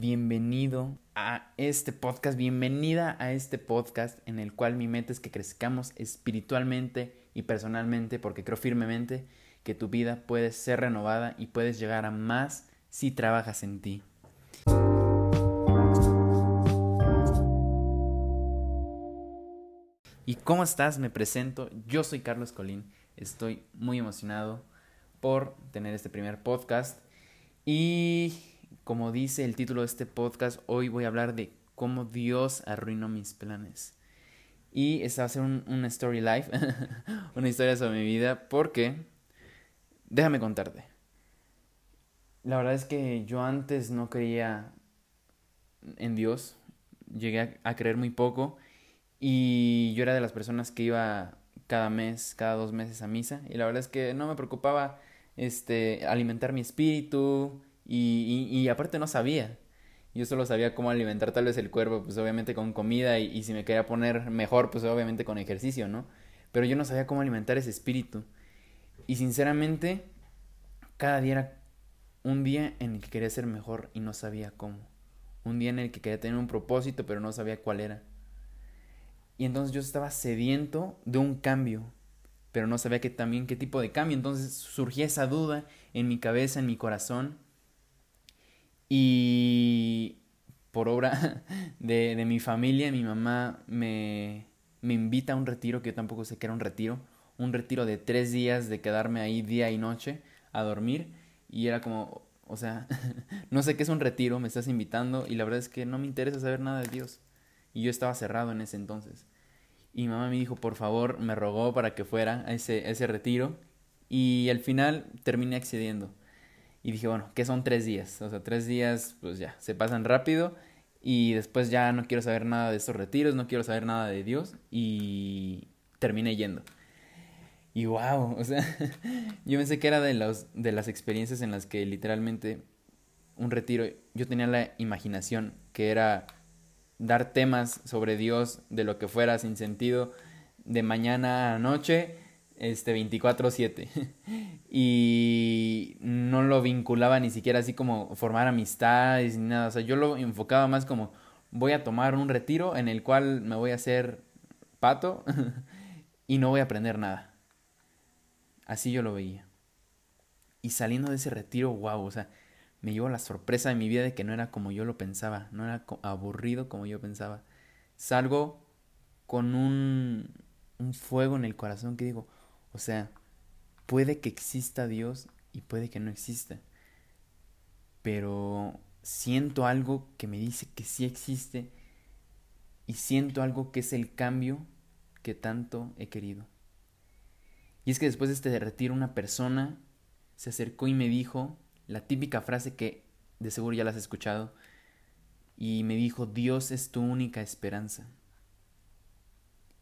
bienvenido a este podcast, bienvenida a este podcast en el cual mi meta es que crezcamos espiritualmente y personalmente porque creo firmemente que tu vida puede ser renovada y puedes llegar a más si trabajas en ti. ¿Y cómo estás? Me presento. Yo soy Carlos Colín. Estoy muy emocionado por tener este primer podcast. Y como dice el título de este podcast, hoy voy a hablar de cómo Dios arruinó mis planes. Y esta va a ser story life, una historia sobre mi vida, porque déjame contarte. La verdad es que yo antes no creía en Dios, llegué a, creer muy poco y yo era de las personas que iba cada mes, cada dos meses a misa y la verdad es que no me preocupaba este alimentar mi espíritu y, y, aparte no sabía. Yo solo sabía cómo alimentar tal vez el cuerpo, pues obviamente con comida y, si me quería poner mejor, pues obviamente con ejercicio, ¿no? Pero yo no sabía cómo alimentar ese espíritu. Y sinceramente, cada día era un día en el que quería ser mejor y no sabía cómo. Un día en el que quería tener un propósito pero no sabía cuál era. Y entonces yo estaba sediento de un cambio, pero no sabía que también qué tipo de cambio. Entonces surgía esa duda en mi cabeza, en mi corazón. Y por obra de, de mi familia, mi mamá me, me invita a un retiro, que yo tampoco sé que era un retiro, un retiro de tres días de quedarme ahí día y noche a dormir y era como, o sea, no sé qué es un retiro, me estás invitando y la verdad es que no me interesa saber nada de Dios. Y yo estaba cerrado en ese entonces. Y mi mamá me dijo, por favor, me rogó para que fuera a ese, ese retiro. Y al final terminé accediendo. Y dije, bueno, ¿qué son tres días? O sea, tres días, pues ya, se pasan rápido. Y después ya no quiero saber nada de estos retiros, no quiero saber nada de Dios. Y terminé yendo. Y wow, o sea, yo pensé que era de, los, de las experiencias en las que literalmente un retiro, yo tenía la imaginación que era dar temas sobre Dios de lo que fuera sin sentido de mañana a noche, este 24/7. y no lo vinculaba ni siquiera así como formar amistades ni nada, o sea, yo lo enfocaba más como voy a tomar un retiro en el cual me voy a hacer pato y no voy a aprender nada. Así yo lo veía. Y saliendo de ese retiro, wow, o sea, me llevó la sorpresa de mi vida de que no era como yo lo pensaba, no era aburrido como yo pensaba. Salgo con un, un fuego en el corazón que digo, o sea, puede que exista Dios y puede que no exista, pero siento algo que me dice que sí existe y siento algo que es el cambio que tanto he querido. Y es que después de este retiro una persona se acercó y me dijo la típica frase que de seguro ya la has escuchado y me dijo, Dios es tu única esperanza.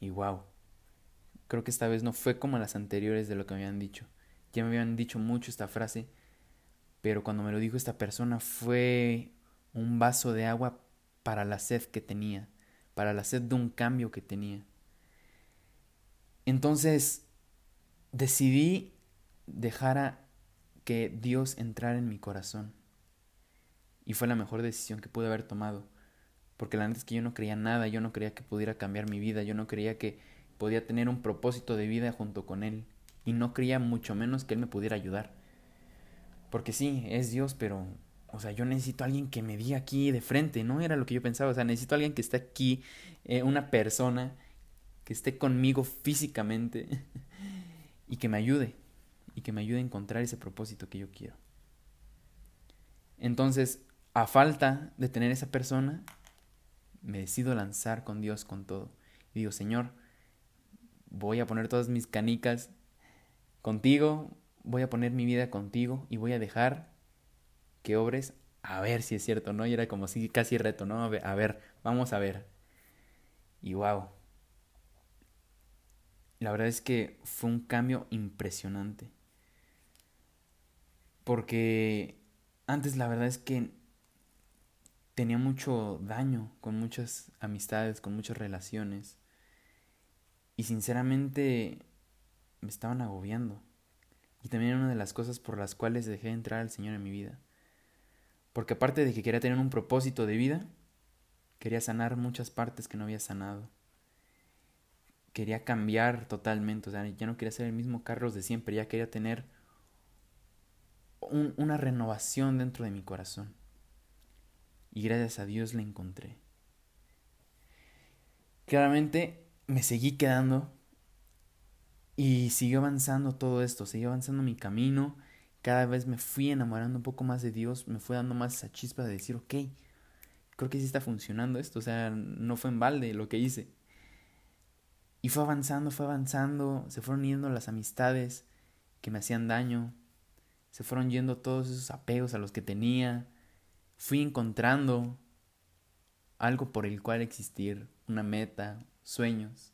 Y wow, creo que esta vez no fue como las anteriores de lo que me habían dicho. Ya me habían dicho mucho esta frase, pero cuando me lo dijo esta persona fue un vaso de agua para la sed que tenía, para la sed de un cambio que tenía. Entonces, decidí dejar a que Dios entrara en mi corazón. Y fue la mejor decisión que pude haber tomado. Porque la neta es que yo no creía nada, yo no creía que pudiera cambiar mi vida, yo no creía que podía tener un propósito de vida junto con Él. Y no creía mucho menos que Él me pudiera ayudar. Porque sí, es Dios, pero, o sea, yo necesito a alguien que me diga aquí de frente, no era lo que yo pensaba, o sea, necesito a alguien que esté aquí, eh, una persona que esté conmigo físicamente y que me ayude, y que me ayude a encontrar ese propósito que yo quiero. Entonces, a falta de tener esa persona, me decido lanzar con Dios con todo. Y digo, Señor, voy a poner todas mis canicas contigo, voy a poner mi vida contigo y voy a dejar que obres a ver si es cierto, ¿no? Y era como si casi reto, ¿no? A ver, a ver, vamos a ver. Y wow, la verdad es que fue un cambio impresionante. Porque antes la verdad es que tenía mucho daño con muchas amistades, con muchas relaciones. Y sinceramente me estaban agobiando. Y también era una de las cosas por las cuales dejé de entrar al Señor en mi vida. Porque aparte de que quería tener un propósito de vida, quería sanar muchas partes que no había sanado. Quería cambiar totalmente, o sea, ya no quería ser el mismo Carlos de siempre, ya quería tener una renovación dentro de mi corazón. Y gracias a Dios la encontré. Claramente me seguí quedando y siguió avanzando todo esto, siguió avanzando mi camino. Cada vez me fui enamorando un poco más de Dios, me fue dando más esa chispa de decir, ok, creo que sí está funcionando esto, o sea, no fue en balde lo que hice. Y fue avanzando, fue avanzando, se fueron yendo las amistades que me hacían daño, se fueron yendo todos esos apegos a los que tenía, fui encontrando algo por el cual existir, una meta, sueños.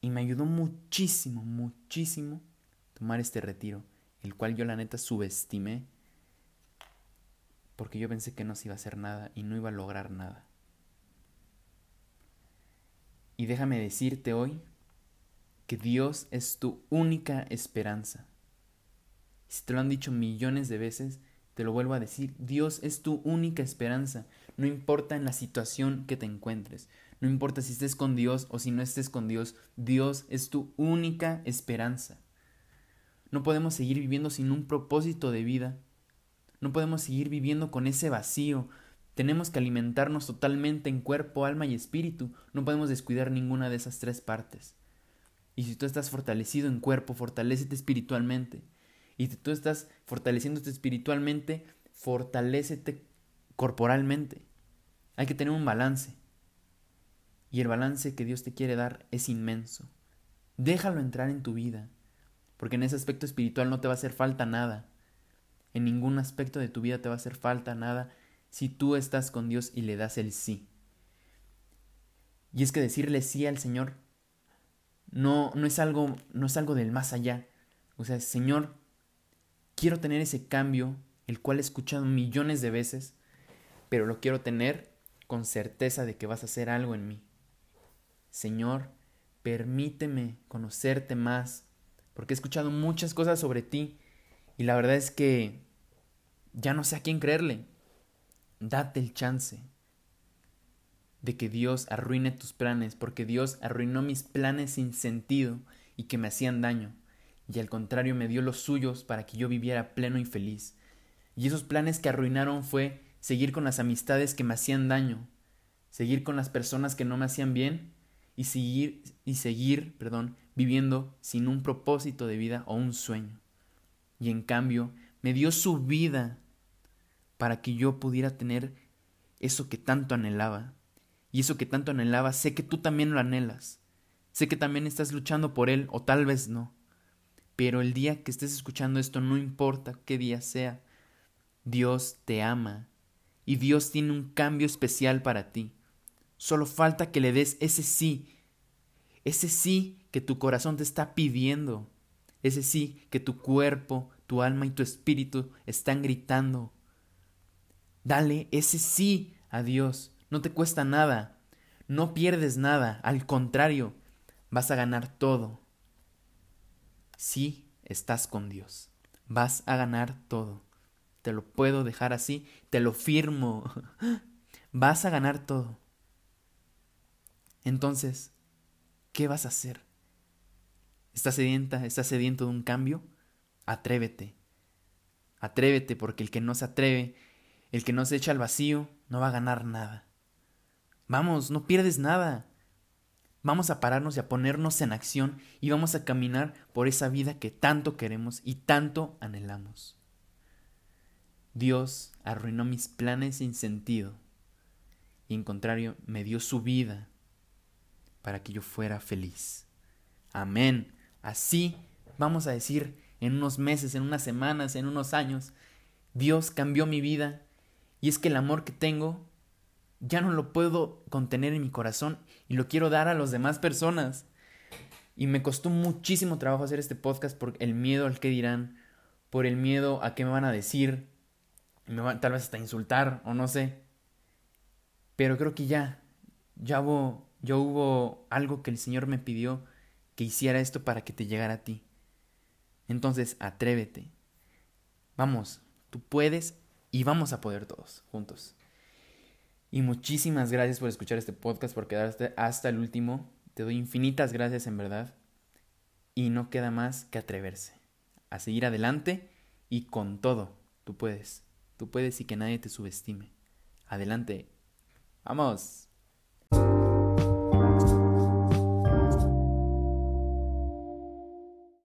Y me ayudó muchísimo, muchísimo tomar este retiro, el cual yo la neta subestimé, porque yo pensé que no se iba a hacer nada y no iba a lograr nada. Y déjame decirte hoy que Dios es tu única esperanza. Si te lo han dicho millones de veces, te lo vuelvo a decir, Dios es tu única esperanza. No importa en la situación que te encuentres, no importa si estés con Dios o si no estés con Dios, Dios es tu única esperanza. No podemos seguir viviendo sin un propósito de vida. No podemos seguir viviendo con ese vacío. Tenemos que alimentarnos totalmente en cuerpo, alma y espíritu. No podemos descuidar ninguna de esas tres partes. Y si tú estás fortalecido en cuerpo, fortalécete espiritualmente. Y si tú estás fortaleciéndote espiritualmente, fortalécete corporalmente. Hay que tener un balance. Y el balance que Dios te quiere dar es inmenso. Déjalo entrar en tu vida, porque en ese aspecto espiritual no te va a hacer falta nada. En ningún aspecto de tu vida te va a hacer falta nada si tú estás con Dios y le das el sí. Y es que decirle sí al Señor no, no es algo, no es algo del más allá. O sea, Señor, quiero tener ese cambio, el cual he escuchado millones de veces, pero lo quiero tener con certeza de que vas a hacer algo en mí. Señor, permíteme conocerte más, porque he escuchado muchas cosas sobre ti y la verdad es que ya no sé a quién creerle. Date el chance de que Dios arruine tus planes, porque Dios arruinó mis planes sin sentido y que me hacían daño, y al contrario me dio los suyos para que yo viviera pleno y feliz. Y esos planes que arruinaron fue seguir con las amistades que me hacían daño, seguir con las personas que no me hacían bien y seguir, y seguir perdón, viviendo sin un propósito de vida o un sueño. Y en cambio, me dio su vida para que yo pudiera tener eso que tanto anhelaba. Y eso que tanto anhelaba, sé que tú también lo anhelas. Sé que también estás luchando por él, o tal vez no. Pero el día que estés escuchando esto, no importa qué día sea, Dios te ama y Dios tiene un cambio especial para ti. Solo falta que le des ese sí, ese sí que tu corazón te está pidiendo, ese sí que tu cuerpo, tu alma y tu espíritu están gritando. Dale ese sí a Dios, no te cuesta nada, no pierdes nada, al contrario, vas a ganar todo. Si estás con Dios, vas a ganar todo. Te lo puedo dejar así, te lo firmo. Vas a ganar todo. Entonces, ¿qué vas a hacer? ¿Estás sedienta? ¿Estás sediento de un cambio? Atrévete. Atrévete porque el que no se atreve, el que no se echa al vacío, no va a ganar nada. Vamos, no pierdes nada. Vamos a pararnos y a ponernos en acción y vamos a caminar por esa vida que tanto queremos y tanto anhelamos. Dios arruinó mis planes sin sentido y en contrario me dio su vida para que yo fuera feliz. Amén. Así vamos a decir en unos meses, en unas semanas, en unos años, Dios cambió mi vida y es que el amor que tengo ya no lo puedo contener en mi corazón y lo quiero dar a las demás personas. Y me costó muchísimo trabajo hacer este podcast por el miedo al que dirán, por el miedo a qué me van a decir, me van, tal vez hasta insultar o no sé. Pero creo que ya, ya hubo, ya hubo algo que el Señor me pidió que hiciera esto para que te llegara a ti. Entonces, atrévete. Vamos, tú puedes y vamos a poder todos, juntos. Y muchísimas gracias por escuchar este podcast, por quedarte hasta el último. Te doy infinitas gracias en verdad. Y no queda más que atreverse, a seguir adelante y con todo. Tú puedes, tú puedes y que nadie te subestime. Adelante. Vamos.